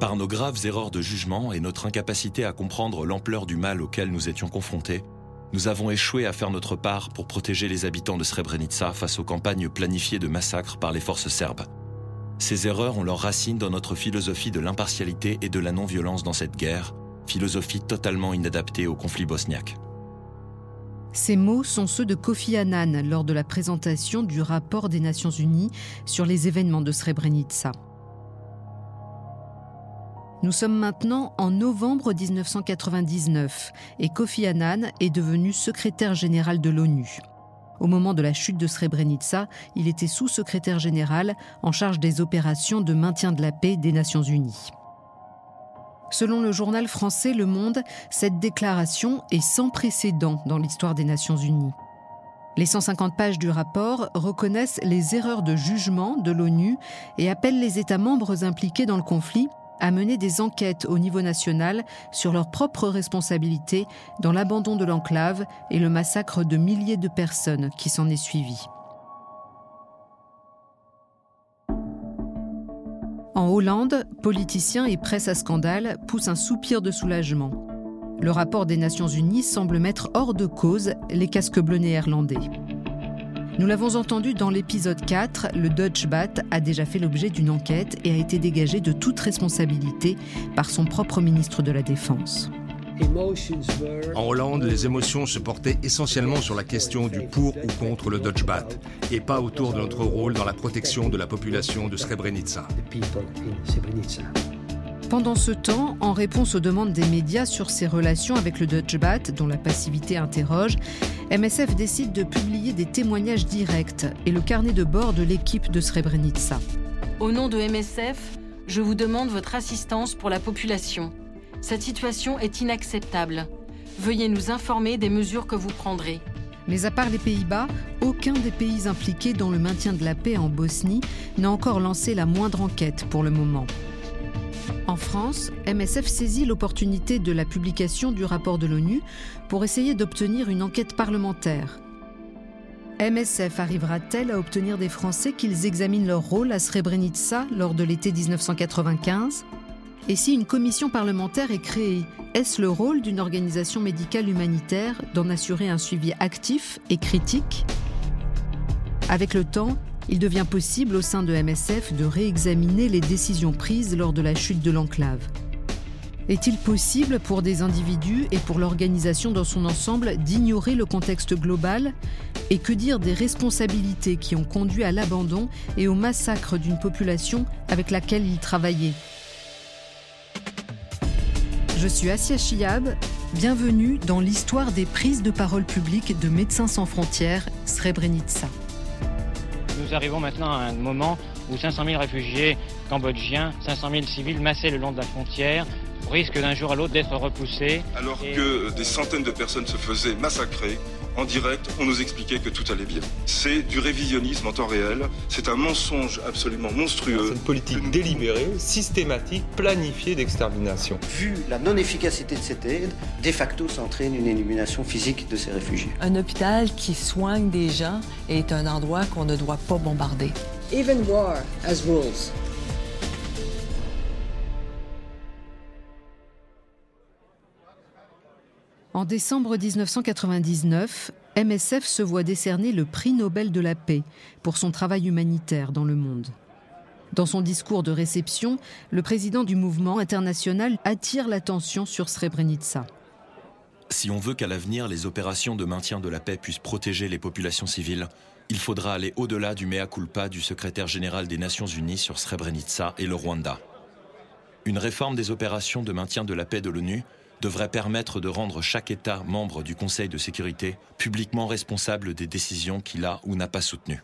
Par nos graves erreurs de jugement et notre incapacité à comprendre l'ampleur du mal auquel nous étions confrontés, nous avons échoué à faire notre part pour protéger les habitants de Srebrenica face aux campagnes planifiées de massacres par les forces serbes. Ces erreurs ont leur racine dans notre philosophie de l'impartialité et de la non-violence dans cette guerre, philosophie totalement inadaptée au conflit bosniaque. Ces mots sont ceux de Kofi Annan lors de la présentation du rapport des Nations Unies sur les événements de Srebrenica. Nous sommes maintenant en novembre 1999 et Kofi Annan est devenu secrétaire général de l'ONU. Au moment de la chute de Srebrenica, il était sous-secrétaire général en charge des opérations de maintien de la paix des Nations Unies. Selon le journal français Le Monde, cette déclaration est sans précédent dans l'histoire des Nations Unies. Les 150 pages du rapport reconnaissent les erreurs de jugement de l'ONU et appellent les États membres impliqués dans le conflit à mener des enquêtes au niveau national sur leurs propres responsabilités dans l'abandon de l'enclave et le massacre de milliers de personnes qui s'en est suivi. En Hollande, politiciens et presse à scandale poussent un soupir de soulagement. Le rapport des Nations Unies semble mettre hors de cause les casques bleus néerlandais. Nous l'avons entendu dans l'épisode 4, le Dutch Bat a déjà fait l'objet d'une enquête et a été dégagé de toute responsabilité par son propre ministre de la Défense. En Hollande, les émotions se portaient essentiellement sur la question du pour ou contre le Dutch Bat, et pas autour de notre rôle dans la protection de la population de Srebrenica. Pendant ce temps, en réponse aux demandes des médias sur ses relations avec le Dutch Bat, dont la passivité interroge, MSF décide de publier des témoignages directs et le carnet de bord de l'équipe de Srebrenica. Au nom de MSF, je vous demande votre assistance pour la population. Cette situation est inacceptable. Veuillez nous informer des mesures que vous prendrez. Mais à part les Pays-Bas, aucun des pays impliqués dans le maintien de la paix en Bosnie n'a encore lancé la moindre enquête pour le moment. En France, MSF saisit l'opportunité de la publication du rapport de l'ONU pour essayer d'obtenir une enquête parlementaire. MSF arrivera-t-elle à obtenir des Français qu'ils examinent leur rôle à Srebrenica lors de l'été 1995 Et si une commission parlementaire est créée, est-ce le rôle d'une organisation médicale humanitaire d'en assurer un suivi actif et critique? Avec le temps, il devient possible au sein de MSF de réexaminer les décisions prises lors de la chute de l'enclave. Est-il possible pour des individus et pour l'organisation dans son ensemble d'ignorer le contexte global? Et que dire des responsabilités qui ont conduit à l'abandon et au massacre d'une population avec laquelle il travaillait? Je suis Asia Chiab, bienvenue dans l'histoire des prises de parole publiques de Médecins sans frontières, Srebrenica nous arrivons maintenant à un moment où 500 000 réfugiés cambodgiens, 500 000 civils massés le long de la frontière risquent d'un jour à l'autre d'être repoussés. Alors que des centaines de personnes se faisaient massacrer, en direct, on nous expliquait que tout allait bien. C'est du révisionnisme en temps réel, c'est un mensonge absolument monstrueux. C'est une politique délibérée, systématique, planifiée d'extermination. Vu la non-efficacité de cette aide, de facto, ça entraîne une élimination physique de ces réfugiés. Un hôpital qui soigne des gens est un endroit qu'on ne doit pas bombarder. Even war has rules. En décembre 1999, MSF se voit décerner le prix Nobel de la paix pour son travail humanitaire dans le monde. Dans son discours de réception, le président du mouvement international attire l'attention sur Srebrenica. Si on veut qu'à l'avenir les opérations de maintien de la paix puissent protéger les populations civiles, il faudra aller au-delà du mea culpa du secrétaire général des Nations Unies sur Srebrenica et le Rwanda. Une réforme des opérations de maintien de la paix de l'ONU devrait permettre de rendre chaque État membre du Conseil de sécurité publiquement responsable des décisions qu'il a ou n'a pas soutenues.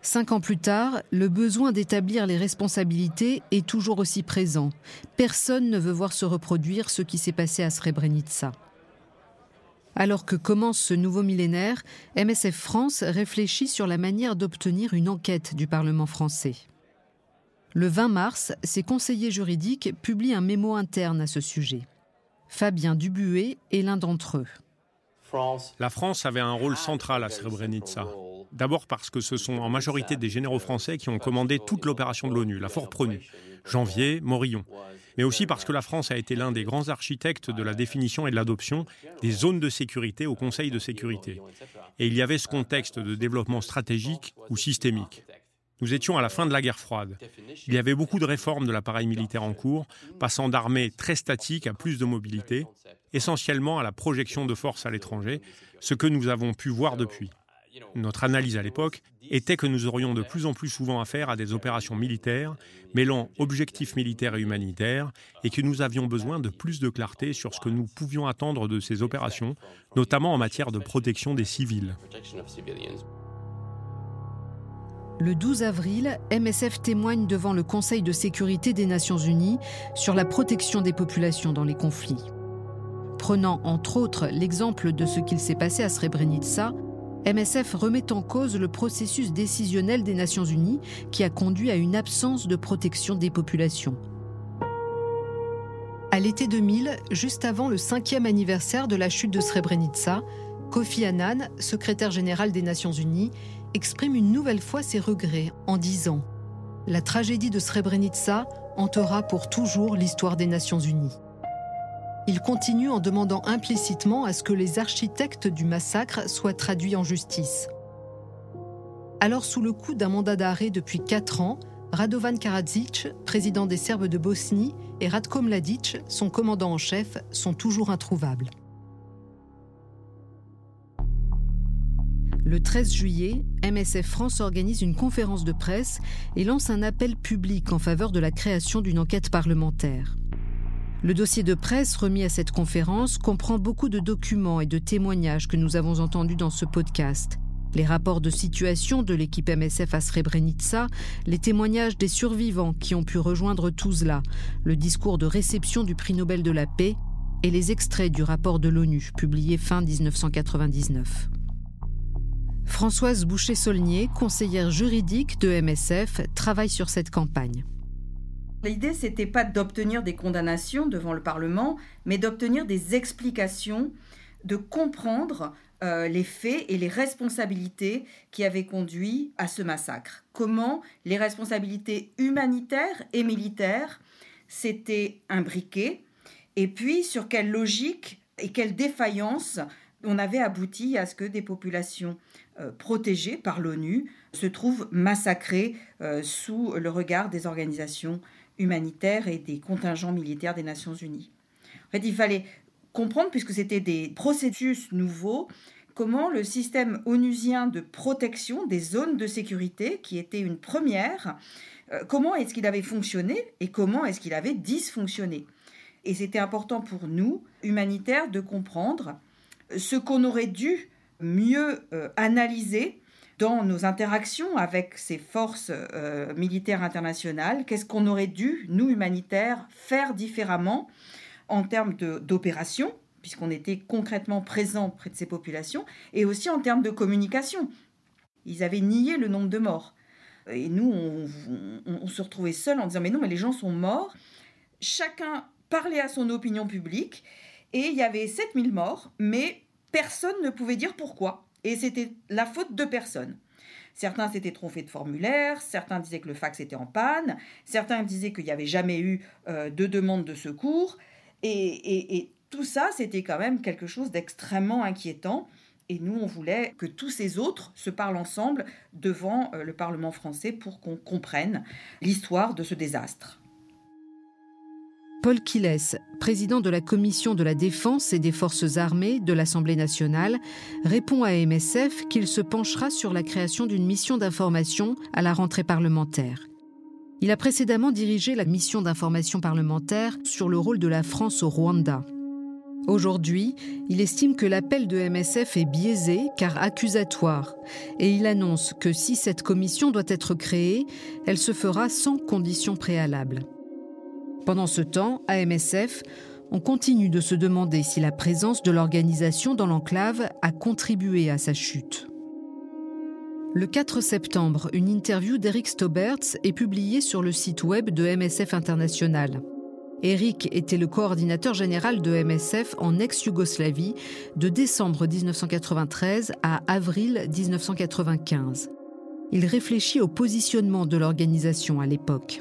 Cinq ans plus tard, le besoin d'établir les responsabilités est toujours aussi présent. Personne ne veut voir se reproduire ce qui s'est passé à Srebrenica. Alors que commence ce nouveau millénaire, MSF France réfléchit sur la manière d'obtenir une enquête du Parlement français. Le 20 mars, ses conseillers juridiques publient un mémo interne à ce sujet. Fabien Dubuet est l'un d'entre eux. La France avait un rôle central à Srebrenica. D'abord parce que ce sont en majorité des généraux français qui ont commandé toute l'opération de l'ONU, la Fort Prenu, Janvier, Morillon. Mais aussi parce que la France a été l'un des grands architectes de la définition et de l'adoption des zones de sécurité au Conseil de sécurité. Et il y avait ce contexte de développement stratégique ou systémique. Nous étions à la fin de la guerre froide. Il y avait beaucoup de réformes de l'appareil militaire en cours, passant d'armées très statiques à plus de mobilité, essentiellement à la projection de forces à l'étranger, ce que nous avons pu voir depuis. Notre analyse à l'époque était que nous aurions de plus en plus souvent affaire à des opérations militaires mêlant objectifs militaires et humanitaires et que nous avions besoin de plus de clarté sur ce que nous pouvions attendre de ces opérations, notamment en matière de protection des civils. Le 12 avril, MSF témoigne devant le Conseil de sécurité des Nations Unies sur la protection des populations dans les conflits. Prenant entre autres l'exemple de ce qu'il s'est passé à Srebrenica, MSF remet en cause le processus décisionnel des Nations Unies qui a conduit à une absence de protection des populations. À l'été 2000, juste avant le cinquième anniversaire de la chute de Srebrenica, Kofi Annan, secrétaire général des Nations Unies, exprime une nouvelle fois ses regrets en disant ⁇ La tragédie de Srebrenica hantera pour toujours l'histoire des Nations Unies. Il continue en demandant implicitement à ce que les architectes du massacre soient traduits en justice. Alors sous le coup d'un mandat d'arrêt depuis quatre ans, Radovan Karadzic, président des Serbes de Bosnie, et Ratko Mladic, son commandant en chef, sont toujours introuvables. Le 13 juillet, MSF France organise une conférence de presse et lance un appel public en faveur de la création d'une enquête parlementaire. Le dossier de presse remis à cette conférence comprend beaucoup de documents et de témoignages que nous avons entendus dans ce podcast. Les rapports de situation de l'équipe MSF à Srebrenica, les témoignages des survivants qui ont pu rejoindre Tuzla, le discours de réception du prix Nobel de la paix et les extraits du rapport de l'ONU publié fin 1999. Françoise Boucher-Saulnier, conseillère juridique de MSF, travaille sur cette campagne. L'idée, c'était pas d'obtenir des condamnations devant le Parlement, mais d'obtenir des explications, de comprendre euh, les faits et les responsabilités qui avaient conduit à ce massacre. Comment les responsabilités humanitaires et militaires s'étaient imbriquées, et puis sur quelle logique et quelle défaillance on avait abouti à ce que des populations euh, protégées par l'ONU se trouvent massacrées euh, sous le regard des organisations humanitaires et des contingents militaires des Nations Unies. En fait, il fallait comprendre, puisque c'était des processus nouveaux, comment le système onusien de protection des zones de sécurité, qui était une première, euh, comment est-ce qu'il avait fonctionné et comment est-ce qu'il avait dysfonctionné. Et c'était important pour nous, humanitaires, de comprendre ce qu'on aurait dû mieux euh, analyser dans nos interactions avec ces forces euh, militaires internationales, qu'est-ce qu'on aurait dû, nous humanitaires, faire différemment en termes d'opérations, puisqu'on était concrètement présents près de ces populations, et aussi en termes de communication. Ils avaient nié le nombre de morts. Et nous, on, on se retrouvait seuls en disant, mais non, mais les gens sont morts. Chacun parlait à son opinion publique et il y avait 7000 morts, mais personne ne pouvait dire pourquoi. Et c'était la faute de personne. Certains s'étaient trompés de formulaire, certains disaient que le fax était en panne, certains disaient qu'il n'y avait jamais eu euh, de demande de secours. Et, tout ça, c'était quand même quelque chose d'extrêmement inquiétant. Et nous, on voulait que tous ces autres se parlent ensemble devant euh, le Parlement français pour qu'on comprenne l'histoire de ce désastre. Paul Quiles, président de la Commission de la Défense et des Forces armées de l'Assemblée nationale, répond à MSF qu'il se penchera sur la création d'une mission d'information à la rentrée parlementaire. Il a précédemment dirigé la mission d'information parlementaire sur le rôle de la France au Rwanda. Aujourd'hui, il estime que l'appel de MSF est biaisé car accusatoire et il annonce que si cette commission doit être créée, elle se fera sans conditions préalables. Pendant ce temps, à MSF, on continue de se demander si la présence de l'organisation dans l'enclave a contribué à sa chute. Le 4 septembre, une interview d'Eric Stoberts est publiée sur le site web de MSF International. Eric était le coordinateur général de MSF en ex-Yougoslavie de décembre 1993 à avril 1995. Il réfléchit au positionnement de l'organisation à l'époque.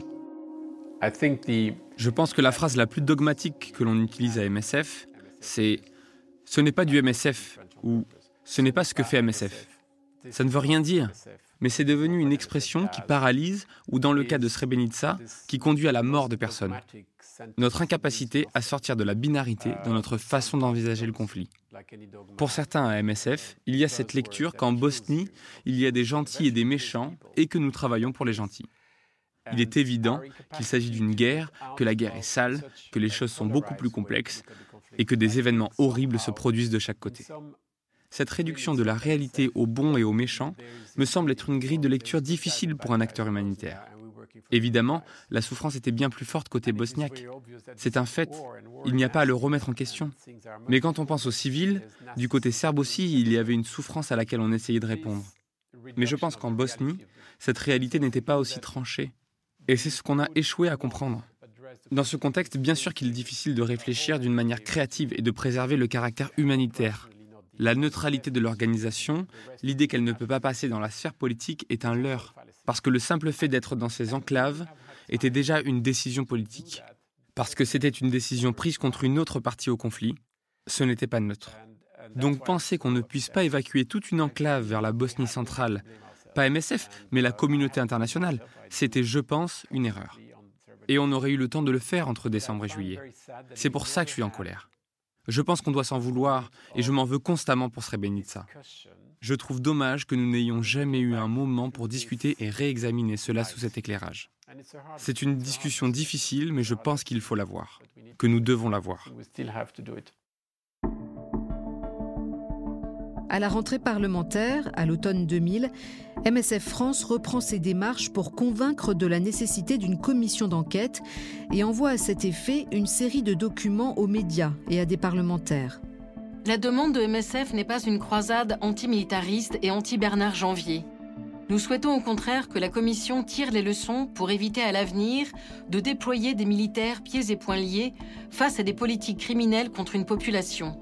Je pense que la phrase la plus dogmatique que l'on utilise à MSF, c'est ⁇ ce n'est pas du MSF ⁇ ou ⁇ ce n'est pas ce que fait MSF ⁇ Ça ne veut rien dire, mais c'est devenu une expression qui paralyse ou dans le cas de Srebrenica, qui conduit à la mort de personnes. Notre incapacité à sortir de la binarité dans notre façon d'envisager le conflit. Pour certains à MSF, il y a cette lecture qu'en Bosnie, il y a des gentils et des méchants et que nous travaillons pour les gentils. Il est évident qu'il s'agit d'une guerre, que la guerre est sale, que les choses sont beaucoup plus complexes et que des événements horribles se produisent de chaque côté. Cette réduction de la réalité au bon et au méchant me semble être une grille de lecture difficile pour un acteur humanitaire. Évidemment, la souffrance était bien plus forte côté bosniaque. C'est un fait, il n'y a pas à le remettre en question. Mais quand on pense aux civils, du côté serbe aussi, il y avait une souffrance à laquelle on essayait de répondre. Mais je pense qu'en Bosnie, cette réalité n'était pas aussi tranchée. Et c'est ce qu'on a échoué à comprendre. Dans ce contexte, bien sûr qu'il est difficile de réfléchir d'une manière créative et de préserver le caractère humanitaire. La neutralité de l'organisation, l'idée qu'elle ne peut pas passer dans la sphère politique est un leurre, parce que le simple fait d'être dans ces enclaves était déjà une décision politique. Parce que c'était une décision prise contre une autre partie au conflit, ce n'était pas neutre. Donc penser qu'on ne puisse pas évacuer toute une enclave vers la Bosnie centrale pas MSF, mais la communauté internationale. C'était, je pense, une erreur. Et on aurait eu le temps de le faire entre décembre et juillet. C'est pour ça que je suis en colère. Je pense qu'on doit s'en vouloir et je m'en veux constamment pour Srebrenica. Je trouve dommage que nous n'ayons jamais eu un moment pour discuter et réexaminer cela sous cet éclairage. C'est une discussion difficile, mais je pense qu'il faut l'avoir, que nous devons l'avoir. À la rentrée parlementaire, à l'automne 2000, MSF France reprend ses démarches pour convaincre de la nécessité d'une commission d'enquête et envoie à cet effet une série de documents aux médias et à des parlementaires. La demande de MSF n'est pas une croisade antimilitariste et anti-Bernard Janvier. Nous souhaitons au contraire que la Commission tire les leçons pour éviter à l'avenir de déployer des militaires pieds et poings liés face à des politiques criminelles contre une population.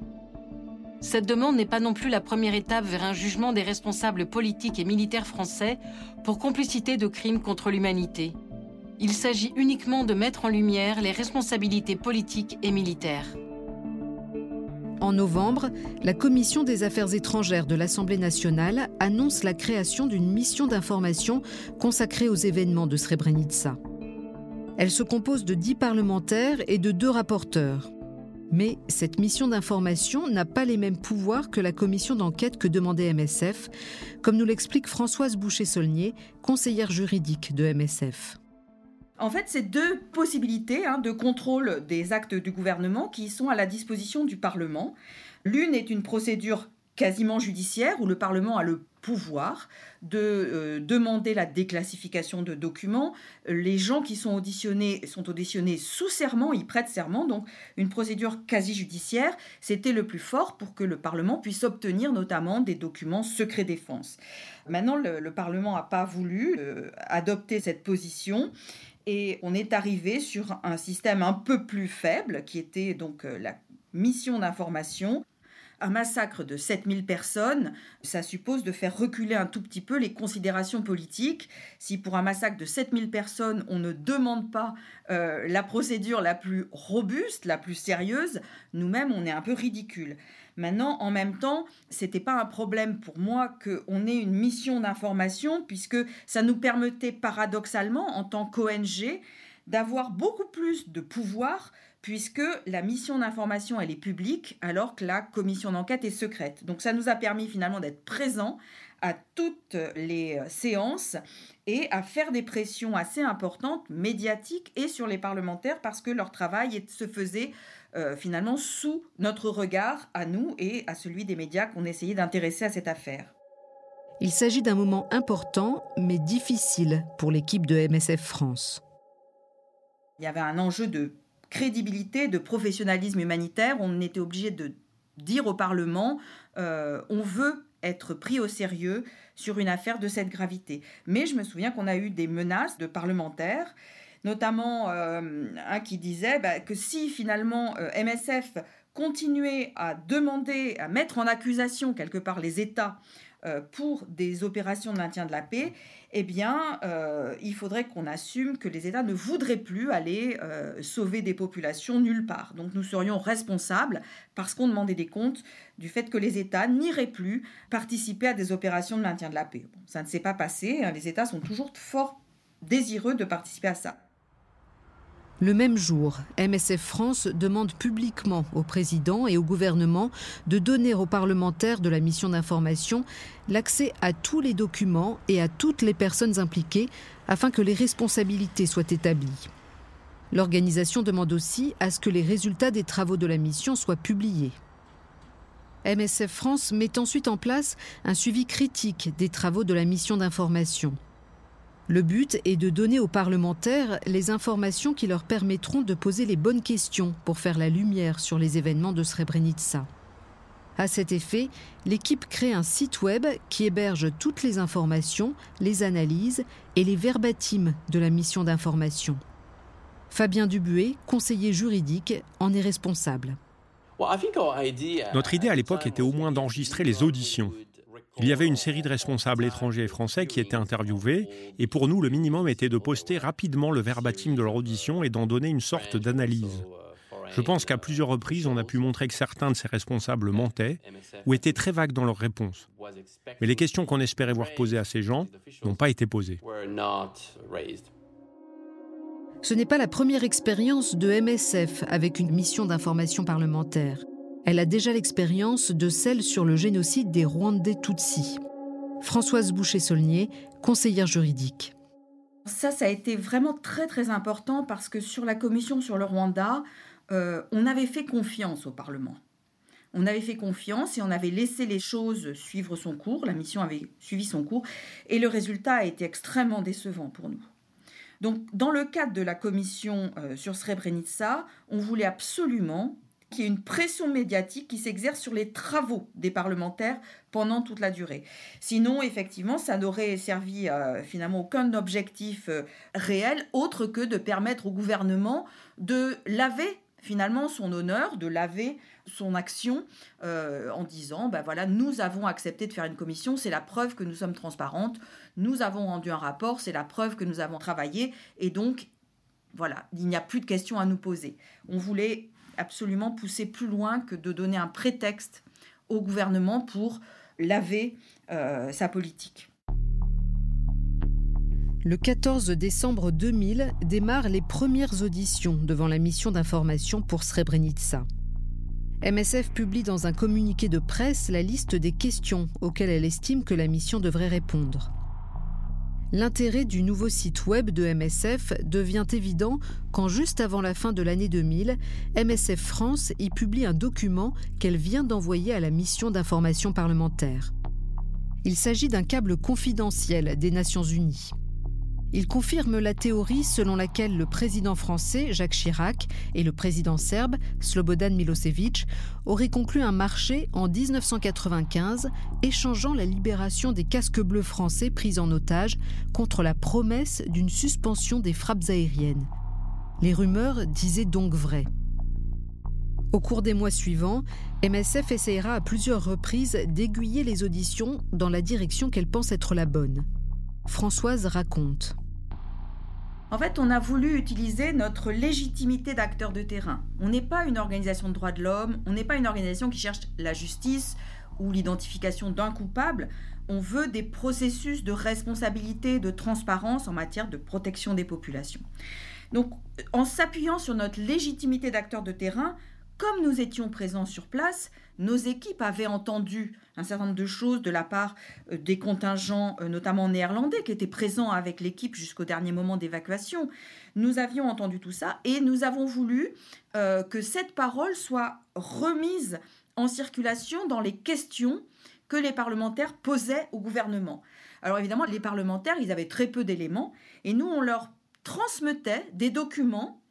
Cette demande n'est pas non plus la première étape vers un jugement des responsables politiques et militaires français pour complicité de crimes contre l'humanité. Il s'agit uniquement de mettre en lumière les responsabilités politiques et militaires. En novembre, la Commission des Affaires étrangères de l'Assemblée nationale annonce la création d'une mission d'information consacrée aux événements de Srebrenica. Elle se compose de dix parlementaires et de deux rapporteurs. Mais cette mission d'information n'a pas les mêmes pouvoirs que la commission d'enquête que demandait MSF, comme nous l'explique Françoise Boucher-Saulnier, conseillère juridique de MSF. En fait, c'est deux possibilités hein, de contrôle des actes du gouvernement qui sont à la disposition du Parlement. L'une est une procédure quasiment judiciaire où le Parlement a le pouvoir de euh, demander la déclassification de documents. Les gens qui sont auditionnés sont auditionnés sous serment, ils prêtent serment, donc une procédure quasi judiciaire, c'était le plus fort pour que le Parlement puisse obtenir notamment des documents secret défense. Maintenant, le, Parlement n'a pas voulu euh, adopter cette position et on est arrivé sur un système un peu plus faible qui était donc euh, la mission d'information un massacre de 7000 personnes, ça suppose de faire reculer un tout petit peu les considérations politiques. Si pour un massacre de 7000 personnes, on ne demande pas euh, la procédure la plus robuste, la plus sérieuse, nous-mêmes, on est un peu ridicule. Maintenant, en même temps, c'était pas un problème pour moi qu'on ait une mission d'information, puisque ça nous permettait paradoxalement, en tant qu'ONG, d'avoir beaucoup plus de pouvoir puisque la mission d'information, elle est publique, alors que la commission d'enquête est secrète. Donc ça nous a permis finalement d'être présents à toutes les euh, séances et à faire des pressions assez importantes, médiatiques et sur les parlementaires, parce que leur travail se faisait euh, finalement sous notre regard à nous et à celui des médias qu'on essayait d'intéresser à cette affaire. Il s'agit d'un moment important, mais difficile pour l'équipe de MSF France. Il y avait un enjeu de crédibilité, de professionnalisme humanitaire. On était obligé de dire au Parlement, euh, on veut être pris au sérieux sur une affaire de cette gravité. Mais je me souviens qu'on a eu des menaces de parlementaires notamment un qui disait bah, que si finalement MSF continuait à demander, à mettre en accusation quelque part les États euh, pour des opérations de maintien de la paix, eh bien, euh, il faudrait qu'on assume que les États ne voudraient plus aller euh, sauver des populations nulle part. Donc nous serions responsables, parce qu'on demandait des comptes, du fait que les États n'iraient plus participer à des opérations de maintien de la paix. ça ne s'est pas passé, hein. les États sont toujours fort désireux de participer à ça. Le même jour, MSF France demande publiquement au président et au gouvernement de donner aux parlementaires de la mission d'information l'accès à tous les documents et à toutes les personnes impliquées afin que les responsabilités soient établies. L'organisation demande aussi à ce que les résultats des travaux de la mission soient publiés. MSF France met ensuite en place un suivi critique des travaux de la mission d'information. Le but est de donner aux parlementaires les informations qui leur permettront de poser les bonnes questions pour faire la lumière sur les événements de Srebrenica. À cet effet, l'équipe crée un site web qui héberge toutes les informations, les analyses et les verbatims de la mission d'information. Fabien Dubuet, conseiller juridique, en est responsable. Notre idée à l'époque était au moins d'enregistrer les auditions il y avait une série de responsables étrangers et français qui étaient interviewés, et pour nous, le minimum était de poster rapidement le verbatim de leur audition et d'en donner une sorte d'analyse. Je pense qu'à plusieurs reprises, on a pu montrer que certains de ces responsables mentaient ou étaient très vagues dans leurs réponses. Mais les questions qu'on espérait voir posées à ces gens n'ont pas été posées. Ce n'est pas la première expérience de MSF avec une mission d'information parlementaire. Elle a déjà l'expérience de celle sur le génocide des Rwandais Tutsis. Françoise Boucher-Saulnier, conseillère juridique. Ça, ça a été vraiment très très important parce que sur la commission sur le Rwanda, euh, on avait fait confiance au Parlement. On avait fait confiance et on avait laissé les choses suivre son cours. La mission avait suivi son cours et le résultat a été extrêmement décevant pour nous. Donc, dans le cadre de la commission euh, sur Srebrenica, on voulait absolument qu'il y ait une pression médiatique qui s'exerce sur les travaux des parlementaires pendant toute la durée. Sinon, effectivement, ça n'aurait servi euh, finalement aucun objectif euh, réel autre que de permettre au gouvernement de laver finalement son honneur, de laver son action euh, en disant, ben voilà, nous avons accepté de faire une commission, c'est la preuve que nous sommes transparentes, nous avons rendu un rapport, c'est la preuve que nous avons travaillé, et donc, voilà, il n'y a plus de questions à nous poser. On voulait absolument pousser plus loin que de donner un prétexte au gouvernement pour laver euh, sa politique. Le 14 décembre 2000 démarrent les premières auditions devant la mission d'information pour Srebrenica. MSF publie dans un communiqué de presse la liste des questions auxquelles elle estime que la mission devrait répondre. L'intérêt du nouveau site web de MSF devient évident quand juste avant la fin de l'année 2000, MSF France y publie un document qu'elle vient d'envoyer à la mission d'information parlementaire. Il s'agit d'un câble confidentiel des Nations Unies. Il confirme la théorie selon laquelle le président français Jacques Chirac et le président serbe Slobodan Milosevic auraient conclu un marché en 1995 échangeant la libération des casques bleus français pris en otage contre la promesse d'une suspension des frappes aériennes. Les rumeurs disaient donc vrai. Au cours des mois suivants, MSF essayera à plusieurs reprises d'aiguiller les auditions dans la direction qu'elle pense être la bonne. Françoise raconte. En fait, on a voulu utiliser notre légitimité d'acteur de terrain. On n'est pas une organisation de droits de l'homme, on n'est pas une organisation qui cherche la justice ou l'identification d'un coupable. On veut des processus de responsabilité, de transparence en matière de protection des populations. Donc, en s'appuyant sur notre légitimité d'acteur de terrain, comme nous étions présents sur place, nos équipes avaient entendu un certain nombre de choses de la part euh, des contingents, euh, notamment néerlandais, qui étaient présents avec l'équipe jusqu'au dernier moment d'évacuation. Nous avions entendu tout ça et nous avons voulu euh, que cette parole soit remise en circulation dans les questions que les parlementaires posaient au gouvernement. Alors évidemment, les parlementaires, ils avaient très peu d'éléments et nous, on leur transmettait des documents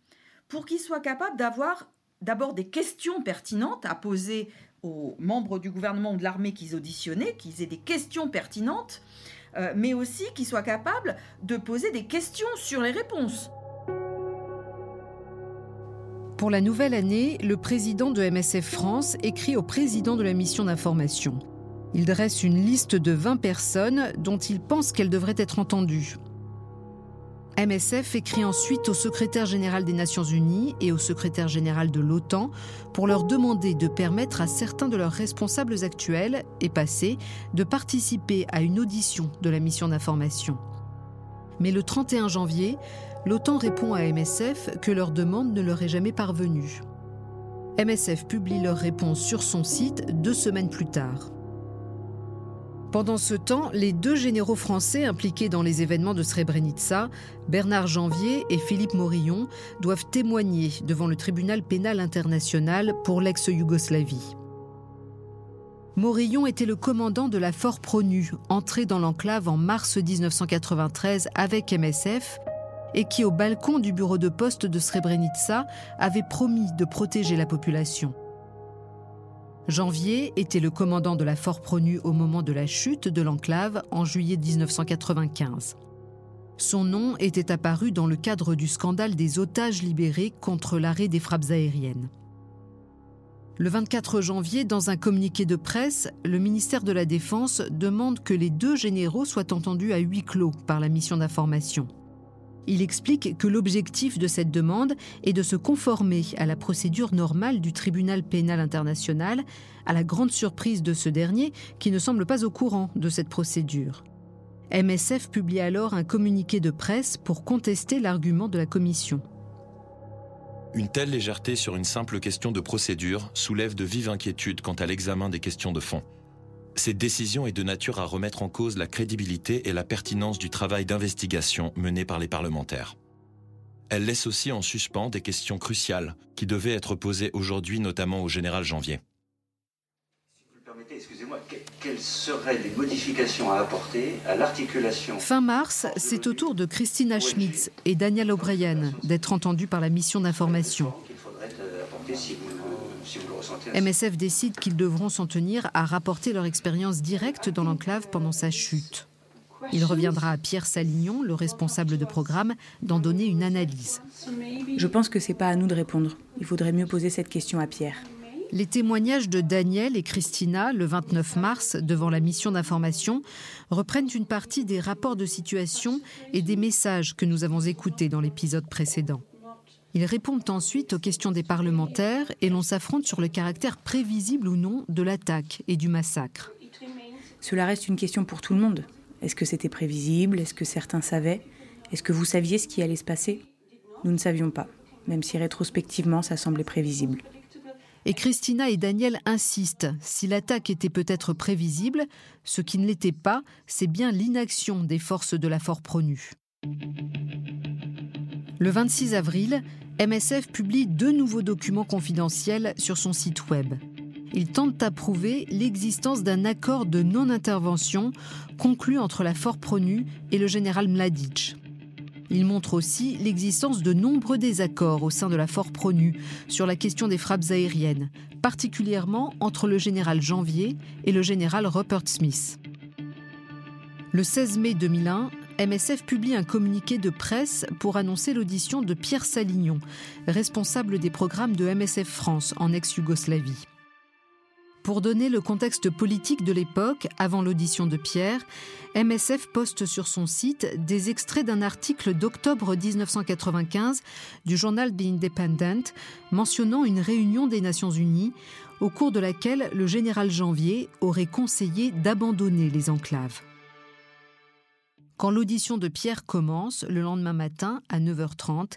pour qu'ils soient capables d'avoir d'abord des questions pertinentes à poser aux membres du gouvernement ou de l'armée qu'ils auditionnaient, qu'ils aient des questions pertinentes, euh, mais aussi qu'ils soient capables de poser des questions sur les réponses. Pour la nouvelle année, le président de MSF France écrit au président de la mission d'information. Il dresse une liste de 20 personnes dont il pense qu'elles devraient être entendues. MSF écrit ensuite au secrétaire général des Nations Unies et au secrétaire général de l'OTAN pour leur demander de permettre à certains de leurs responsables actuels et passés de participer à une audition de la mission d'information. Mais le 31 janvier, l'OTAN répond à MSF que leur demande ne leur est jamais parvenue. MSF publie leur réponse sur son site deux semaines plus tard. Pendant ce temps, les deux généraux français impliqués dans les événements de Srebrenica, Bernard Janvier et Philippe Morillon, doivent témoigner devant le tribunal pénal international pour l'ex-Yougoslavie. Morillon était le commandant de la Fort Pronu, entré dans l'enclave en mars 1993 avec MSF, et qui, au balcon du bureau de poste de Srebrenica, avait promis de protéger la population. Janvier était le commandant de la Fort Pronu au moment de la chute de l'enclave en juillet 1995. Son nom était apparu dans le cadre du scandale des otages libérés contre l'arrêt des frappes aériennes. Le 24 janvier, dans un communiqué de presse, le ministère de la Défense demande que les deux généraux soient entendus à huis clos par la mission d'information. Il explique que l'objectif de cette demande est de se conformer à la procédure normale du tribunal pénal international, à la grande surprise de ce dernier qui ne semble pas au courant de cette procédure. MSF publie alors un communiqué de presse pour contester l'argument de la commission. Une telle légèreté sur une simple question de procédure soulève de vives inquiétudes quant à l'examen des questions de fond. Cette décision est de nature à remettre en cause la crédibilité et la pertinence du travail d'investigation mené par les parlementaires. Elle laisse aussi en suspens des questions cruciales qui devaient être posées aujourd'hui notamment au général Janvier. Si vous le permettez, excusez-moi, quelles seraient les modifications à apporter à l'articulation Fin mars, c'est au tour de Christina Schmitz et Daniel O'Brien d'être entendus par la mission d'information. MSF décide qu'ils devront s'en tenir à rapporter leur expérience directe dans l'enclave pendant sa chute. Il reviendra à Pierre Salignon, le responsable de programme, d'en donner une analyse. Je pense que c'est pas à nous de répondre. Il faudrait mieux poser cette question à Pierre. Les témoignages de Daniel et Christina, le 29 mars, devant la mission d'information, reprennent une partie des rapports de situation et des messages que nous avons écoutés dans l'épisode précédent. Ils répondent ensuite aux questions des parlementaires et l'on s'affronte sur le caractère prévisible ou non de l'attaque et du massacre. Cela reste une question pour tout le monde. Est-ce que c'était prévisible? Est-ce que certains savaient? Est-ce que vous saviez ce qui allait se passer? Nous ne savions pas, même si rétrospectivement ça semblait prévisible. Et Christina et Daniel insistent. Si l'attaque était peut-être prévisible, ce qui ne l'était pas, c'est bien l'inaction des forces de la Fort Pronu. Le 26 avril, MSF publie deux nouveaux documents confidentiels sur son site web. Ils tentent à prouver l'existence d'un accord de non-intervention conclu entre la Fort Pronu et le général Mladic. Ils montrent aussi l'existence de nombreux désaccords au sein de la Fort Pronu sur la question des frappes aériennes, particulièrement entre le général Janvier et le général Rupert Smith. Le 16 mai 2001, MSF publie un communiqué de presse pour annoncer l'audition de Pierre Salignon, responsable des programmes de MSF France en ex-Yougoslavie. Pour donner le contexte politique de l'époque, avant l'audition de Pierre, MSF poste sur son site des extraits d'un article d'octobre 1995 du journal The Independent mentionnant une réunion des Nations Unies au cours de laquelle le général Janvier aurait conseillé d'abandonner les enclaves. Quand l'audition de Pierre commence, le lendemain matin, à 9h30,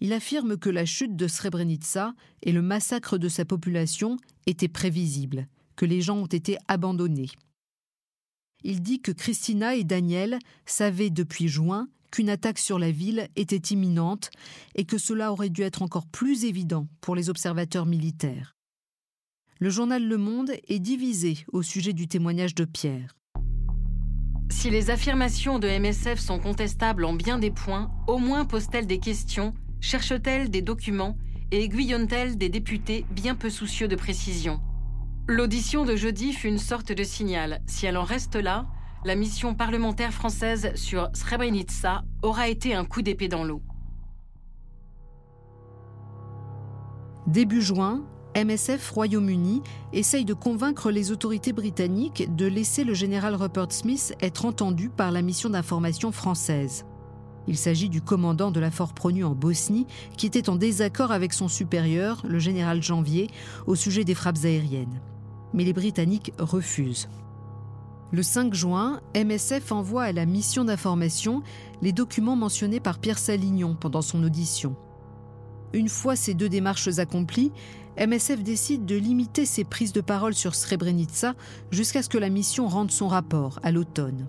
il affirme que la chute de Srebrenica et le massacre de sa population étaient prévisibles, que les gens ont été abandonnés. Il dit que Christina et Daniel savaient depuis juin qu'une attaque sur la ville était imminente et que cela aurait dû être encore plus évident pour les observateurs militaires. Le journal Le Monde est divisé au sujet du témoignage de Pierre. Si les affirmations de MSF sont contestables en bien des points, au moins pose-t-elle des questions, cherche-t-elle des documents et aiguillonne-t-elle des députés bien peu soucieux de précision? L'audition de jeudi fut une sorte de signal. Si elle en reste là, la mission parlementaire française sur Srebrenica aura été un coup d'épée dans l'eau. Début juin, MSF Royaume-Uni essaye de convaincre les autorités britanniques de laisser le général Rupert Smith être entendu par la mission d'information française. Il s'agit du commandant de la Fort Pronu en Bosnie qui était en désaccord avec son supérieur, le général Janvier, au sujet des frappes aériennes. Mais les Britanniques refusent. Le 5 juin, MSF envoie à la mission d'information les documents mentionnés par Pierre Salignon pendant son audition. Une fois ces deux démarches accomplies, MSF décide de limiter ses prises de parole sur Srebrenica jusqu'à ce que la mission rende son rapport à l'automne.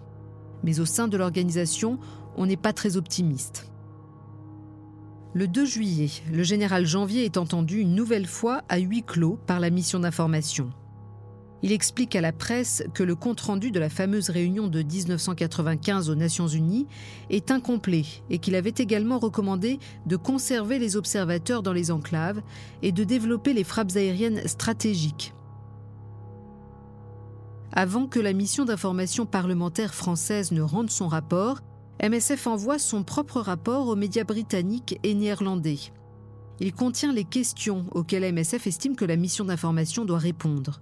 Mais au sein de l'organisation, on n'est pas très optimiste. Le 2 juillet, le général Janvier est entendu une nouvelle fois à huis clos par la mission d'information. Il explique à la presse que le compte-rendu de la fameuse réunion de 1995 aux Nations Unies est incomplet et qu'il avait également recommandé de conserver les observateurs dans les enclaves et de développer les frappes aériennes stratégiques. Avant que la mission d'information parlementaire française ne rende son rapport, MSF envoie son propre rapport aux médias britanniques et néerlandais. Il contient les questions auxquelles MSF estime que la mission d'information doit répondre.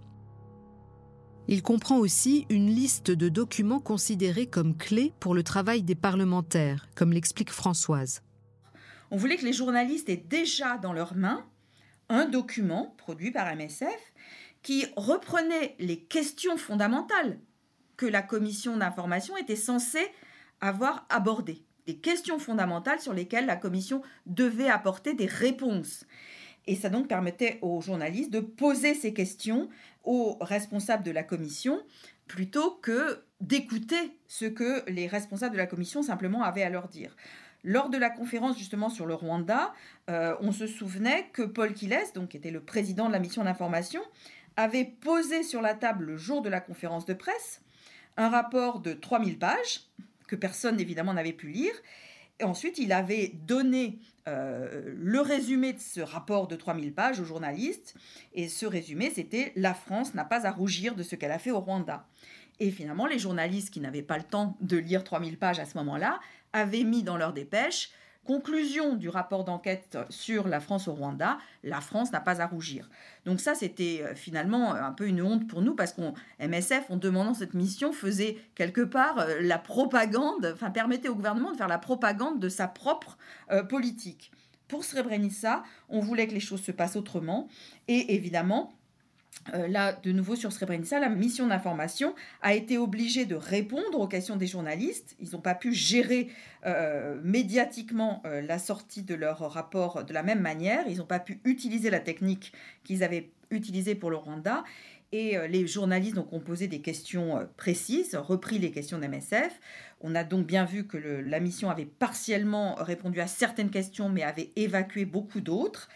Il comprend aussi une liste de documents considérés comme clés pour le travail des parlementaires, comme l'explique Françoise. On voulait que les journalistes aient déjà dans leurs mains un document produit par MSF qui reprenait les questions fondamentales que la commission d'information était censée avoir abordées, des questions fondamentales sur lesquelles la commission devait apporter des réponses. Et ça donc permettait aux journalistes de poser ces questions aux responsables de la commission plutôt que d'écouter ce que les responsables de la commission simplement avaient à leur dire. Lors de la conférence justement sur le Rwanda, euh, on se souvenait que Paul Kiles, donc qui était le président de la mission d'information, avait posé sur la table le jour de la conférence de presse un rapport de 3000 pages que personne évidemment n'avait pu lire. Et ensuite, il avait donné euh, le résumé de ce rapport de 3000 pages aux journalistes. Et ce résumé, c'était La France n'a pas à rougir de ce qu'elle a fait au Rwanda. Et finalement, les journalistes qui n'avaient pas le temps de lire 3000 pages à ce moment-là avaient mis dans leur dépêche Conclusion du rapport d'enquête sur la France au Rwanda, la France n'a pas à rougir. Donc ça, c'était euh, finalement un peu une honte pour nous parce qu'on MSF, en demandant cette mission, faisait quelque part euh, la propagande, enfin permettait au gouvernement de faire la propagande de sa propre euh, politique. Pour Srebrenica, on voulait que les choses se passent autrement et évidemment, euh, là, de nouveau sur Srebrenica, la mission d'information a été obligée de répondre aux questions des journalistes. Ils n'ont pas pu gérer euh, médiatiquement euh, la sortie de leur rapport de la même manière. Ils n'ont pas pu utiliser la technique qu'ils avaient utilisée pour le Rwanda. Et les journalistes ont posé des questions précises, repris les questions d'MSF. On a donc bien vu que la mission avait partiellement répondu à certaines questions, mais avait évacué beaucoup d'autres.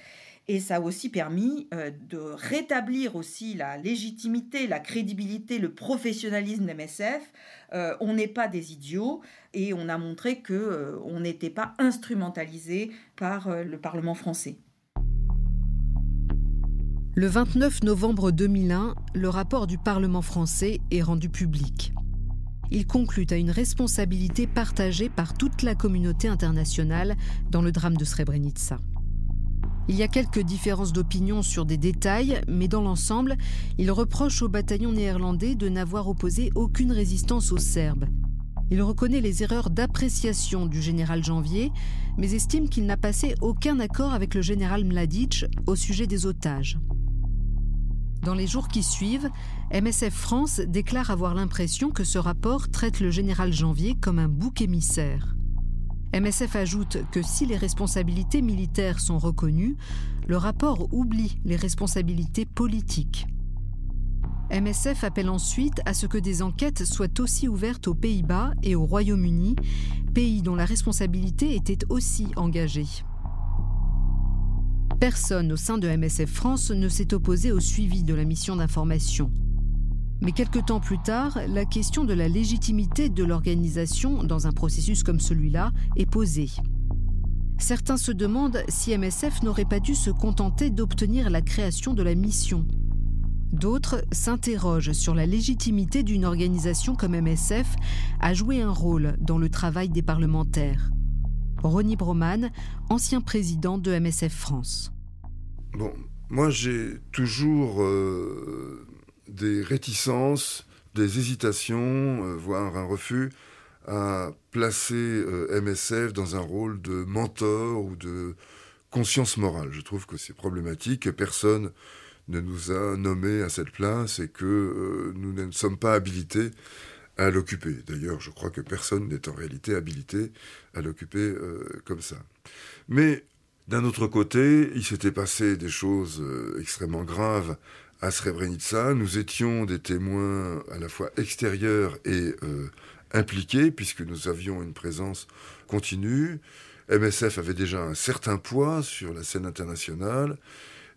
Et ça a aussi permis euh, de rétablir aussi la légitimité, la crédibilité, le professionnalisme d'MSF. Euh, on n'est pas des idiots et on a montré que euh, on n'était pas instrumentalisé par le Parlement français. Le 29 novembre 2001, le rapport du Parlement français est rendu public. Il conclut à une responsabilité partagée par toute la communauté internationale dans le drame de Srebrenica. Il y a quelques différences d'opinion sur des détails, mais dans l'ensemble, il reproche au bataillon néerlandais de n'avoir opposé aucune résistance aux Serbes. Il reconnaît les erreurs d'appréciation du général Janvier, mais estime qu'il n'a passé aucun accord avec le général Mladic au sujet des otages. Dans les jours qui suivent, MSF France déclare avoir l'impression que ce rapport traite le général Janvier comme un bouc émissaire. MSF ajoute que si les responsabilités militaires sont reconnues, le rapport oublie les responsabilités politiques. MSF appelle ensuite à ce que des enquêtes soient aussi ouvertes aux Pays-Bas et au Royaume-Uni, pays dont la responsabilité était aussi engagée. Personne au sein de MSF France ne s'est opposé au suivi de la mission d'information. Mais quelque temps plus tard, la question de la légitimité de l'organisation dans un processus comme celui-là est posée. Certains se demandent si MSF n'aurait pas dû se contenter d'obtenir la création de la mission. D'autres s'interrogent sur la légitimité d'une organisation comme MSF à jouer un rôle dans le travail des parlementaires. Ronnie Broman, ancien président de MSF France. Bon, Moi, j'ai toujours des réticences, des hésitations, voire un refus à placer MSF dans un rôle de mentor ou de conscience morale. Je trouve que c'est problématique, que personne ne nous a nommés à cette place et que euh, nous ne sommes pas habilités à l'occuper. D'ailleurs, je crois que personne n'est en réalité habilité à l'occuper euh, comme ça. Mais d'un autre côté, il s'était passé des choses euh, extrêmement graves à Srebrenica. Nous étions des témoins à la fois extérieurs et impliqués, puisque nous avions une présence continue. MSF avait déjà un certain poids sur la scène internationale.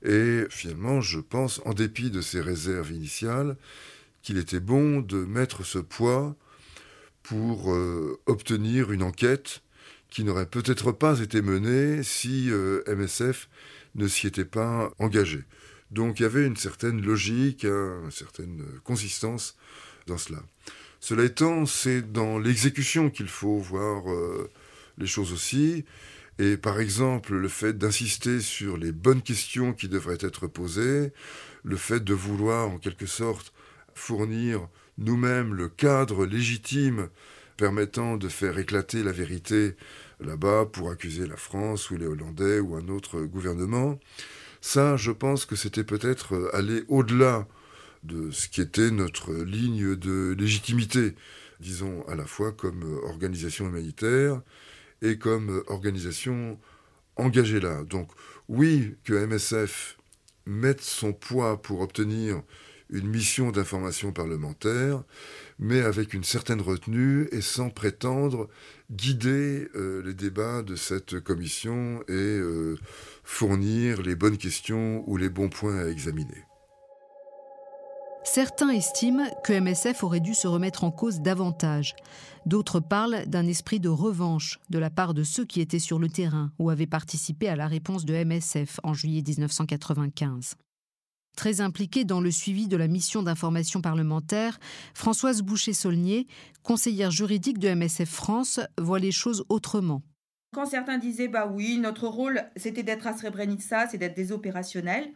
Et finalement, je pense, en dépit de ses réserves initiales, qu'il était bon de mettre ce poids pour euh, obtenir une enquête qui n'aurait peut-être pas été menée si euh, MSF ne s'y était pas engagé. Donc il y avait une certaine logique, hein, une certaine consistance dans cela. Cela étant, c'est dans l'exécution qu'il faut voir euh, les choses aussi. Et par exemple, le fait d'insister sur les bonnes questions qui devraient être posées, le fait de vouloir en quelque sorte fournir nous-mêmes le cadre légitime permettant de faire éclater la vérité là-bas pour accuser la France ou les Hollandais ou un autre gouvernement, ça, je pense que c'était peut-être aller au-delà de ce qui était notre ligne de légitimité, disons à la fois comme organisation humanitaire, et comme organisation engagée là. Donc oui, que MSF mette son poids pour obtenir une mission d'information parlementaire, mais avec une certaine retenue et sans prétendre guider euh, les débats de cette commission et euh, fournir les bonnes questions ou les bons points à examiner. Certains estiment que MSF aurait dû se remettre en cause davantage. D'autres parlent d'un esprit de revanche de la part de ceux qui étaient sur le terrain ou avaient participé à la réponse de MSF en juillet 1995. Très impliquée dans le suivi de la mission d'information parlementaire, Françoise Boucher-Saulnier, conseillère juridique de MSF France, voit les choses autrement. Quand certains disaient bah oui, notre rôle c'était d'être à Srebrenica, c'est d'être des opérationnels,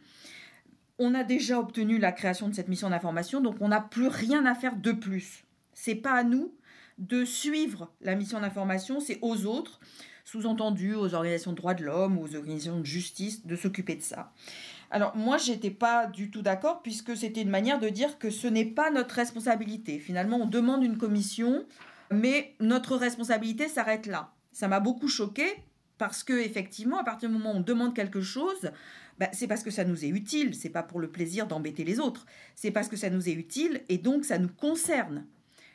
on a déjà obtenu la création de cette mission d'information, donc on n'a plus rien à faire de plus. C'est pas à nous de suivre la mission d'information, c'est aux autres, sous-entendu aux organisations de droits de l'homme, aux organisations de justice, de s'occuper de ça. Alors moi, j'étais pas du tout d'accord puisque c'était une manière de dire que ce n'est pas notre responsabilité. Finalement, on demande une commission, mais notre responsabilité s'arrête là. Ça m'a beaucoup choqué parce que effectivement, à partir du moment où on demande quelque chose, bah, c'est parce que ça nous est utile, c'est pas pour le plaisir d'embêter les autres, c'est parce que ça nous est utile et donc ça nous concerne.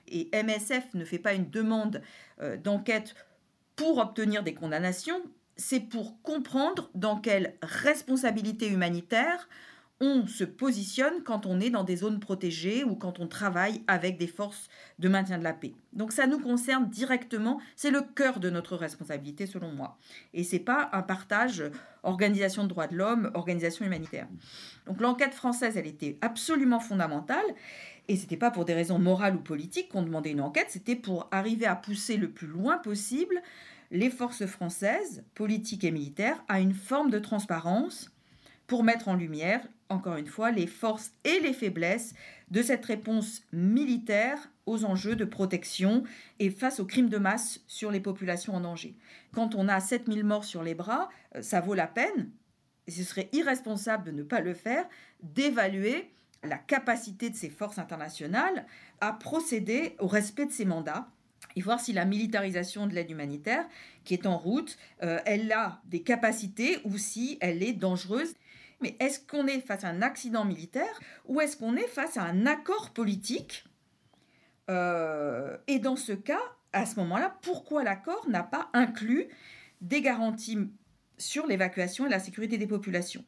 Et MSF ne fait pas une demande euh, d'enquête pour obtenir des condamnations, c'est pour comprendre dans quelle responsabilité humanitaire on se positionne quand on est dans des zones protégées ou quand on travaille avec des forces de maintien de la paix. Donc ça nous concerne directement, c'est le cœur de notre responsabilité selon moi. Et c'est pas un partage organisation de droits de l'homme, organisation humanitaire. Donc l'enquête française, elle était absolument fondamentale et c'était pas pour des raisons morales ou politiques qu'on demandait une enquête, c'était pour arriver à pousser le plus loin possible les forces françaises, politiques et militaires, à une forme de transparence pour mettre en lumière encore une fois, les forces et les faiblesses de cette réponse militaire aux enjeux de protection et face aux crimes de masse sur les populations en danger. Quand on a 7000 morts sur les bras, euh, ça vaut la peine, et ce serait irresponsable de ne pas le faire, d'évaluer la capacité de ces forces internationales à procéder au respect de ces mandats et voir si la militarisation de l'aide humanitaire qui est en route, euh, elle a des capacités ou si elle est dangereuse. Mais est-ce qu'on est face à un accident militaire ou est-ce qu'on est face à un accord politique euh, Et dans ce cas, à ce moment-là, pourquoi l'accord n'a pas inclus des garanties sur l'évacuation et la sécurité des populations?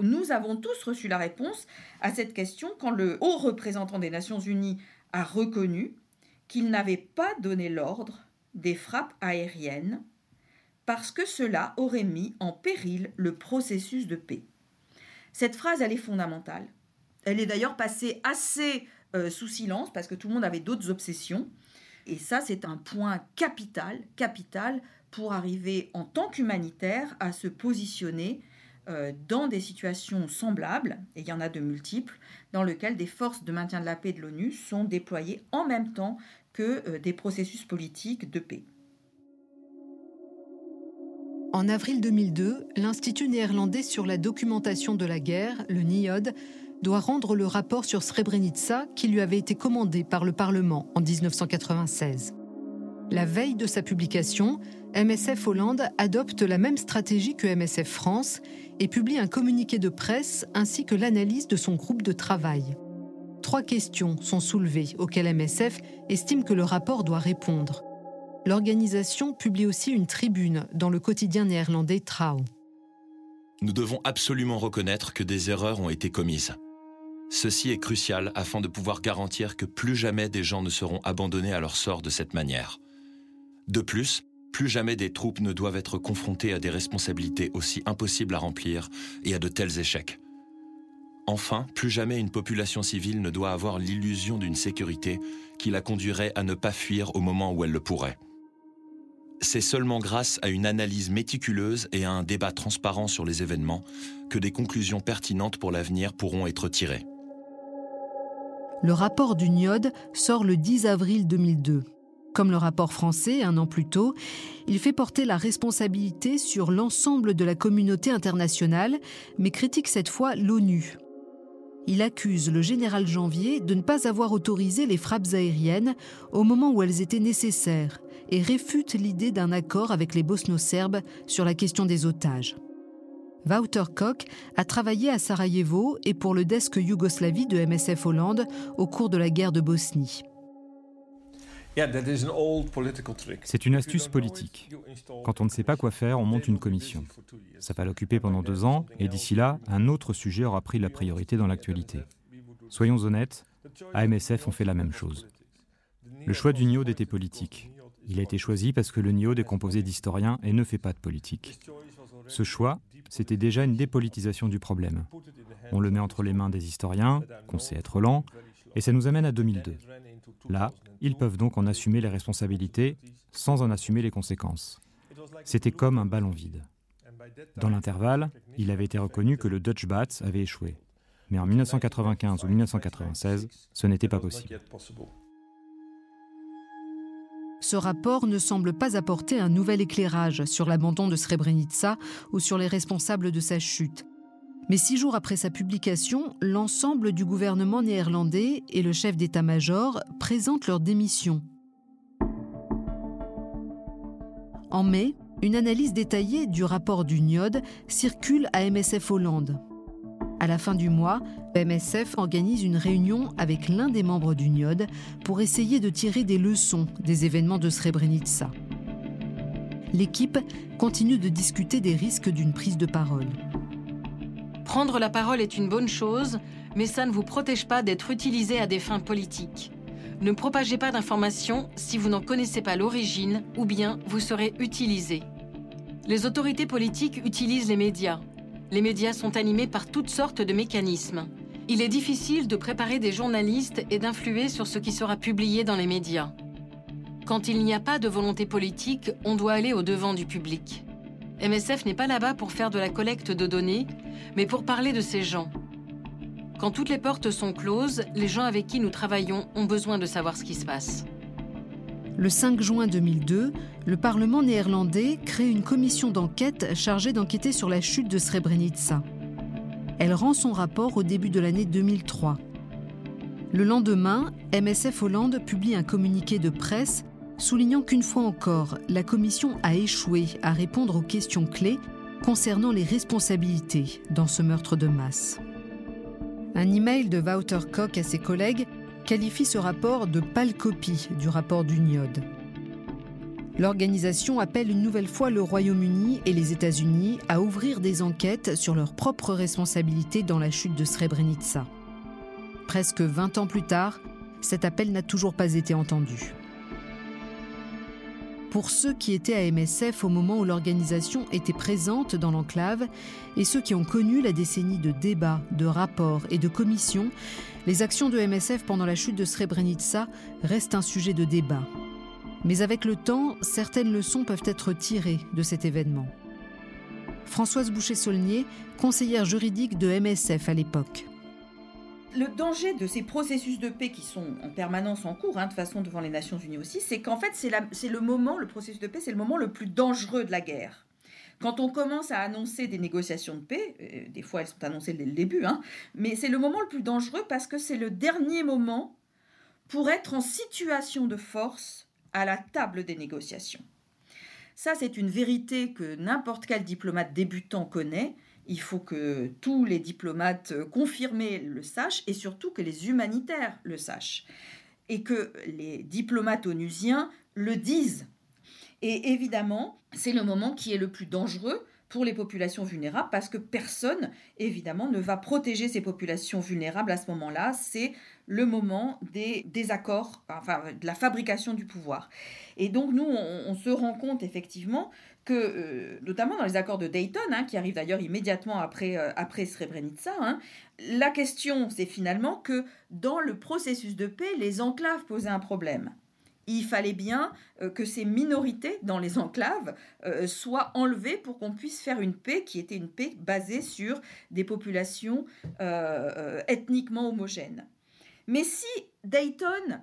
Nous avons tous reçu la réponse à cette question quand le haut représentant des Nations Unies a reconnu qu'il n'avait pas donné l'ordre des frappes aériennes parce que cela aurait mis en péril le processus de paix. Cette phrase, elle est fondamentale. Elle est d'ailleurs passée assez euh, sous silence parce que tout le monde avait d'autres obsessions. Et ça, c'est un point capital, capital pour arriver en tant qu'humanitaire à se positionner dans des situations semblables, et il y en a de multiples, dans lesquelles des forces de maintien de la paix de l'ONU sont déployées en même temps que euh, des processus politiques de paix. En avril 2002, l'Institut néerlandais sur la documentation de la guerre, le NIOD, doit rendre le rapport sur Srebrenica qui lui avait été commandé par le Parlement en 1996. La veille de sa publication, MSF Hollande adopte la même stratégie que MSF France et publie un communiqué de presse ainsi que l'analyse de son groupe de travail. Trois questions sont soulevées auxquelles MSF estime que le rapport doit répondre. L'organisation publie aussi une tribune dans le quotidien néerlandais Trouw. Nous devons absolument reconnaître que des erreurs ont été commises. Ceci est crucial afin de pouvoir garantir que plus jamais des gens ne seront abandonnés à leur sort de cette manière. De plus, plus jamais des troupes ne doivent être confrontées à des responsabilités aussi impossibles à remplir et à de tels échecs. Enfin, plus jamais une population civile ne doit avoir l'illusion d'une sécurité qui la conduirait à ne pas fuir au moment où elle le pourrait. C'est seulement grâce à une analyse méticuleuse et à un débat transparent sur les événements que des conclusions pertinentes pour l'avenir pourront être tirées. Le rapport du NIOD sort le 10 avril 2002. Comme le rapport français un an plus tôt, il fait porter la responsabilité sur l'ensemble de la communauté internationale, mais critique cette fois l'ONU. Il accuse le général Janvier de ne pas avoir autorisé les frappes aériennes au moment où elles étaient nécessaires et réfute l'idée d'un accord avec les bosno-serbes sur la question des otages. Wouter Koch a travaillé à Sarajevo et pour le desk Yougoslavie de MSF Hollande au cours de la guerre de Bosnie. C'est une astuce politique. Quand on ne sait pas quoi faire, on monte une commission. Ça va l'occuper pendant deux ans, et d'ici là, un autre sujet aura pris la priorité dans l'actualité. Soyons honnêtes, à MSF, on fait la même chose. Le choix du NIOD était politique. Il a été choisi parce que le NIOD est composé d'historiens et ne fait pas de politique. Ce choix, c'était déjà une dépolitisation du problème. On le met entre les mains des historiens, qu'on sait être lent, et ça nous amène à 2002. Là, ils peuvent donc en assumer les responsabilités sans en assumer les conséquences. C'était comme un ballon vide. Dans l'intervalle, il avait été reconnu que le Dutch Bat avait échoué. Mais en 1995 ou 1996, ce n'était pas possible. Ce rapport ne semble pas apporter un nouvel éclairage sur l'abandon de Srebrenica ou sur les responsables de sa chute. Mais six jours après sa publication, l'ensemble du gouvernement néerlandais et le chef d'état-major présentent leur démission. En mai, une analyse détaillée du rapport du NIOD circule à MSF Hollande. À la fin du mois, MSF organise une réunion avec l'un des membres du NIOD pour essayer de tirer des leçons des événements de Srebrenica. L'équipe continue de discuter des risques d'une prise de parole. Prendre la parole est une bonne chose, mais ça ne vous protège pas d'être utilisé à des fins politiques. Ne propagez pas d'informations si vous n'en connaissez pas l'origine ou bien vous serez utilisé. Les autorités politiques utilisent les médias. Les médias sont animés par toutes sortes de mécanismes. Il est difficile de préparer des journalistes et d'influer sur ce qui sera publié dans les médias. Quand il n'y a pas de volonté politique, on doit aller au devant du public. MSF n'est pas là-bas pour faire de la collecte de données, mais pour parler de ces gens. Quand toutes les portes sont closes, les gens avec qui nous travaillons ont besoin de savoir ce qui se passe. Le 5 juin 2002, le Parlement néerlandais crée une commission d'enquête chargée d'enquêter sur la chute de Srebrenica. Elle rend son rapport au début de l'année 2003. Le lendemain, MSF Hollande publie un communiqué de presse soulignant qu'une fois encore, la Commission a échoué à répondre aux questions clés concernant les responsabilités dans ce meurtre de masse. Un email de Wouter Koch à ses collègues qualifie ce rapport de pâle copie du rapport du NIOD. L'organisation appelle une nouvelle fois le Royaume-Uni et les États-Unis à ouvrir des enquêtes sur leurs propres responsabilités dans la chute de Srebrenica. Presque 20 ans plus tard, cet appel n'a toujours pas été entendu pour ceux qui étaient à MSF au moment où l'organisation était présente dans l'enclave et ceux qui ont connu la décennie de débats, de rapports et de commissions, les actions de MSF pendant la chute de Srebrenica restent un sujet de débat. Mais avec le temps, certaines leçons peuvent être tirées de cet événement. Françoise Boucher-Saulnier, conseillère juridique de MSF à l'époque. Le danger de ces processus de paix qui sont en permanence en cours, hein, de façon devant les Nations Unies aussi, c'est qu'en fait c'est le moment, le processus de paix, c'est le moment le plus dangereux de la guerre. Quand on commence à annoncer des négociations de paix, euh, des fois elles sont annoncées dès le début, hein, mais c'est le moment le plus dangereux parce que c'est le dernier moment pour être en situation de force à la table des négociations. Ça, c'est une vérité que n'importe quel diplomate débutant connaît. Il faut que tous les diplomates confirmés le sachent et surtout que les humanitaires le sachent. Et que les diplomates onusiens le disent. Et évidemment, c'est le moment qui est le plus dangereux pour les populations vulnérables parce que personne, évidemment, ne va protéger ces populations vulnérables à ce moment-là. C'est le moment des désaccords, enfin, de la fabrication du pouvoir. Et donc, nous, on, se rend compte effectivement que, euh, notamment dans les accords de Dayton, hein, qui arrivent d'ailleurs immédiatement après, euh, après Srebrenica, hein, la question, c'est finalement que dans le processus de paix, les enclaves posaient un problème il fallait bien euh, que ces minorités dans les enclaves soient enlevées pour qu'on puisse faire une paix qui était une paix basée sur des populations ethniquement homogènes. Mais si Dayton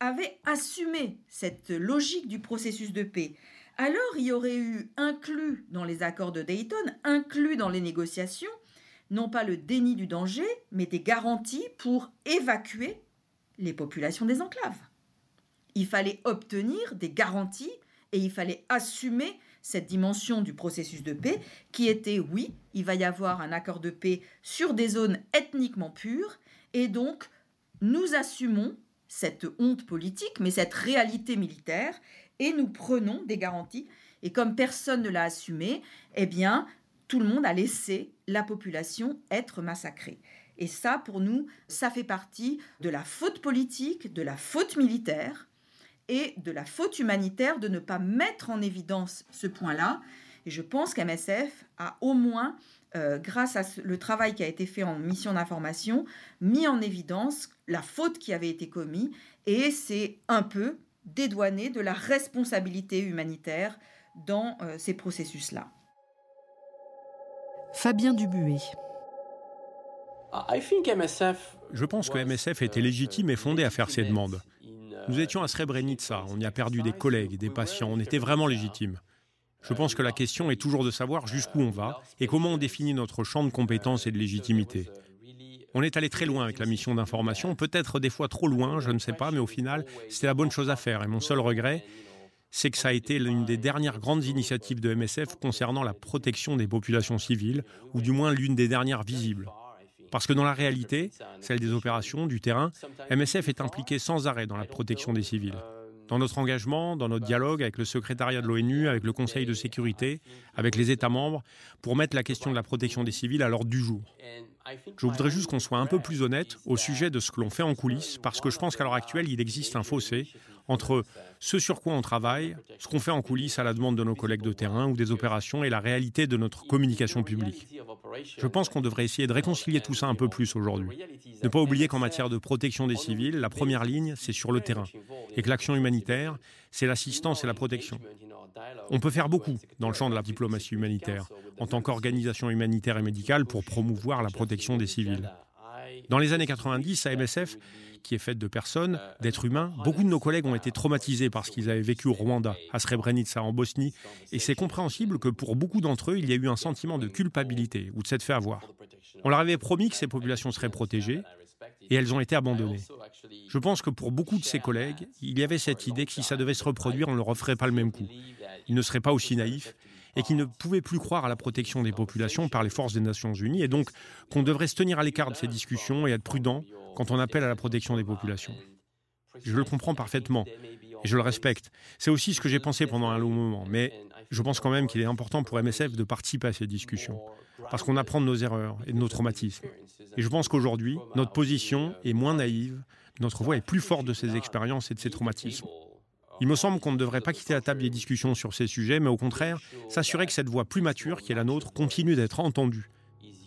avait assumé cette logique du processus de paix, alors il y aurait eu inclus dans les accords de Dayton, inclus dans les négociations, non pas le déni du danger, mais des garanties pour évacuer les populations des enclaves. Il fallait obtenir des garanties et il fallait assumer cette dimension du processus de paix qui était oui, il va y avoir un accord de paix sur des zones ethniquement pures et donc nous assumons cette honte politique mais cette réalité militaire et nous prenons des garanties et comme personne ne l'a assumé, eh bien tout le monde a laissé la population être massacrée. Et ça, pour nous, ça fait partie de la faute politique, de la faute militaire, et de la faute humanitaire de ne pas mettre en évidence ce point-là. Et je pense qu'MSF a au moins, euh, grâce à le travail qui a été fait en mission d'information, mis en évidence la faute qui avait été commise et c'est un peu dédouané de la responsabilité humanitaire dans euh, ces processus-là. Fabien Dubuet. Je pense que MSF était légitime et fondé à faire ces demandes. Nous étions à Srebrenica, on y a perdu des collègues, des patients, on était vraiment légitimes. Je pense que la question est toujours de savoir jusqu'où on va et comment on définit notre champ de compétences et de légitimité. On est allé très loin avec la mission d'information, peut-être des fois trop loin, je ne sais pas, mais au final, c'était la bonne chose à faire. Et mon seul regret, c'est que ça a été l'une des dernières grandes initiatives de MSF concernant la protection des populations civiles, ou du moins l'une des dernières visibles. Parce que dans la réalité, celle des opérations, du terrain, MSF est impliqué sans arrêt dans la protection des civils. Dans notre engagement, dans notre dialogue avec le secrétariat de l'ONU, avec le Conseil de sécurité, avec les États membres, pour mettre la question de la protection des civils à l'ordre du jour. Je voudrais juste qu'on soit un peu plus honnête au sujet de ce que l'on fait en coulisses, parce que je pense qu'à l'heure actuelle, il existe un fossé entre ce sur quoi on travaille, ce qu'on fait en coulisses à la demande de nos collègues de terrain ou des opérations et la réalité de notre communication publique. Je pense qu'on devrait essayer de réconcilier tout ça un peu plus aujourd'hui. Ne pas oublier qu'en matière de protection des civils, la première ligne, c'est sur le terrain, et que l'action humanitaire, c'est l'assistance et la protection. On peut faire beaucoup dans le champ de la diplomatie humanitaire, en tant qu'organisation humanitaire et médicale pour promouvoir la protection des civils. Dans les années 90, à MSF, qui est faite de personnes, d'êtres humains, beaucoup de nos collègues ont été traumatisés par ce qu'ils avaient vécu au Rwanda, à Srebrenica, en Bosnie, et c'est compréhensible que pour beaucoup d'entre eux, il y a eu un sentiment de culpabilité ou de s'être fait avoir. On leur avait promis que ces populations seraient protégées, et elles ont été abandonnées. Je pense que pour beaucoup de ces collègues, il y avait cette idée que si ça devait se reproduire, on ne le referait pas le même coup. Ils ne seraient pas aussi naïfs et qu'ils ne pouvaient plus croire à la protection des populations par les forces des Nations Unies, et donc qu'on devrait se tenir à l'écart de ces discussions et être prudent quand on appelle à la protection des populations. Je le comprends parfaitement et je le respecte. C'est aussi ce que j'ai pensé pendant un long moment, mais je pense quand même qu'il est important pour MSF de participer à ces discussions, parce qu'on apprend de nos erreurs et de nos traumatismes. Et je pense qu'aujourd'hui, notre position est moins naïve, notre voix est plus forte de ces expériences et de ces traumatismes. Il me semble qu'on ne devrait pas quitter la table des discussions sur ces sujets, mais au contraire, s'assurer que cette voix plus mature, qui est la nôtre, continue d'être entendue.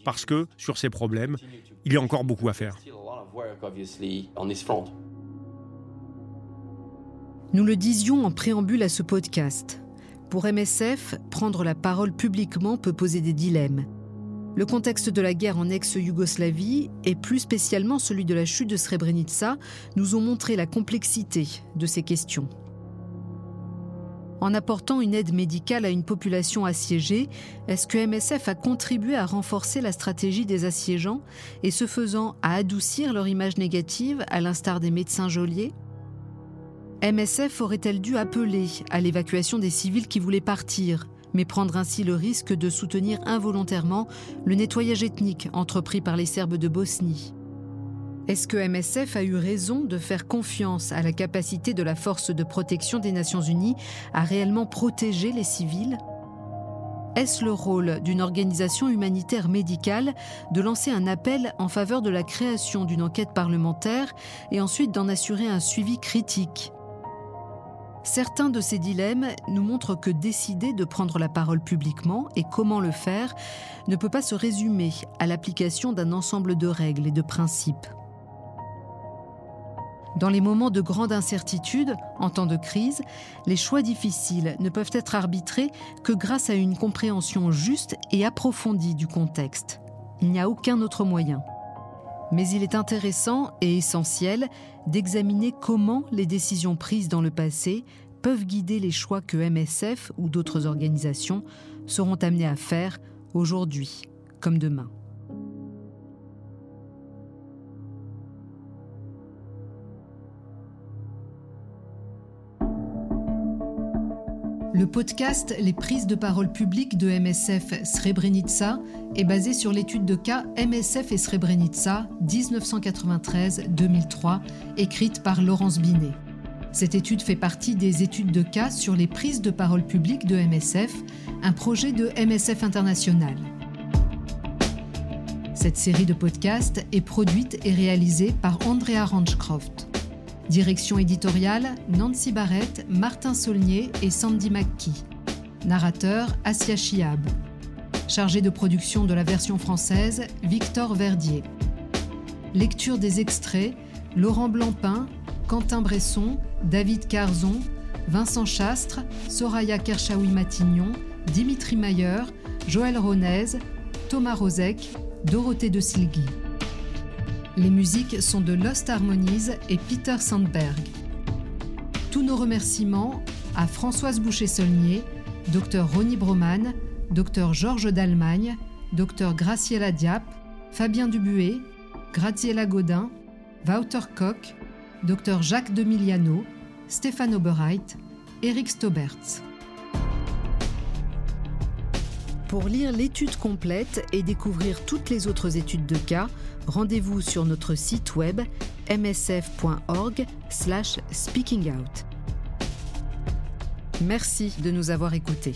Parce que, sur ces problèmes, il y a encore beaucoup à faire. Nous le disions en préambule à ce podcast. Pour MSF, prendre la parole publiquement peut poser des dilemmes. Le contexte de la guerre en ex-Yougoslavie, et plus spécialement celui de la chute de Srebrenica, nous ont montré la complexité de ces questions. En apportant une aide médicale à une population assiégée, est-ce que MSF a contribué à renforcer la stratégie des assiégeants et ce faisant à adoucir leur image négative, à l'instar des médecins geôliers. MSF aurait-elle dû appeler à l'évacuation des civils qui voulaient partir, mais prendre ainsi le risque de soutenir involontairement le nettoyage ethnique entrepris par les Serbes de Bosnie? Est-ce que MSF a eu raison de faire confiance à la capacité de la force de protection des Nations Unies à réellement protéger les civils? Est-ce le rôle d'une organisation humanitaire médicale de lancer un appel en faveur de la création d'une enquête parlementaire et ensuite d'en assurer un suivi critique? Certains de ces dilemmes nous montrent que décider de prendre la parole publiquement et comment le faire ne peut pas se résumer à l'application d'un ensemble de règles et de principes. Dans les moments de grande incertitude, en temps de crise, les choix difficiles ne peuvent être arbitrés que grâce à une compréhension juste et approfondie du contexte. Il n'y a aucun autre moyen. Mais il est intéressant et essentiel d'examiner comment les décisions prises dans le passé peuvent guider les choix que MSF ou d'autres organisations seront amenées à faire aujourd'hui comme demain. Le podcast Les prises de parole publiques de MSF Srebrenica est basé sur l'étude de cas MSF et Srebrenica 1993-2003, écrite par Laurence Binet. Cette étude fait partie des études de cas sur les prises de parole publiques de MSF, un projet de MSF International. Cette série de podcasts est produite et réalisée par Andrea Ranchcroft. Direction éditoriale Nancy Barrett, Martin Saulnier et Sandy McKee. Narrateur Asia Chiab. Chargé de production de la version française Victor Verdier. Lecture des extraits Laurent Blancpain, Quentin Bresson, David Carzon, Vincent Chastre, Soraya Kershawi-Matignon, Dimitri Mayer, Joël Ronez, Thomas Rozek, Dorothée de Silgui. Les musiques sont de Lost Harmonies et Peter Sandberg. Tous nos remerciements à Françoise Boucher-Saulnier, Dr Ronnie Broman, Dr Georges d'Allemagne, Dr Graciela Diap, Fabien Dubuet, Graziella Godin, Wouter Koch, Dr Jacques Demiliano, Stéphane Oberheit, Eric Stoberts. Pour lire l'étude complète et découvrir toutes les autres études de cas, rendez-vous sur notre site web msf.org/speakingout. Merci de nous avoir écoutés.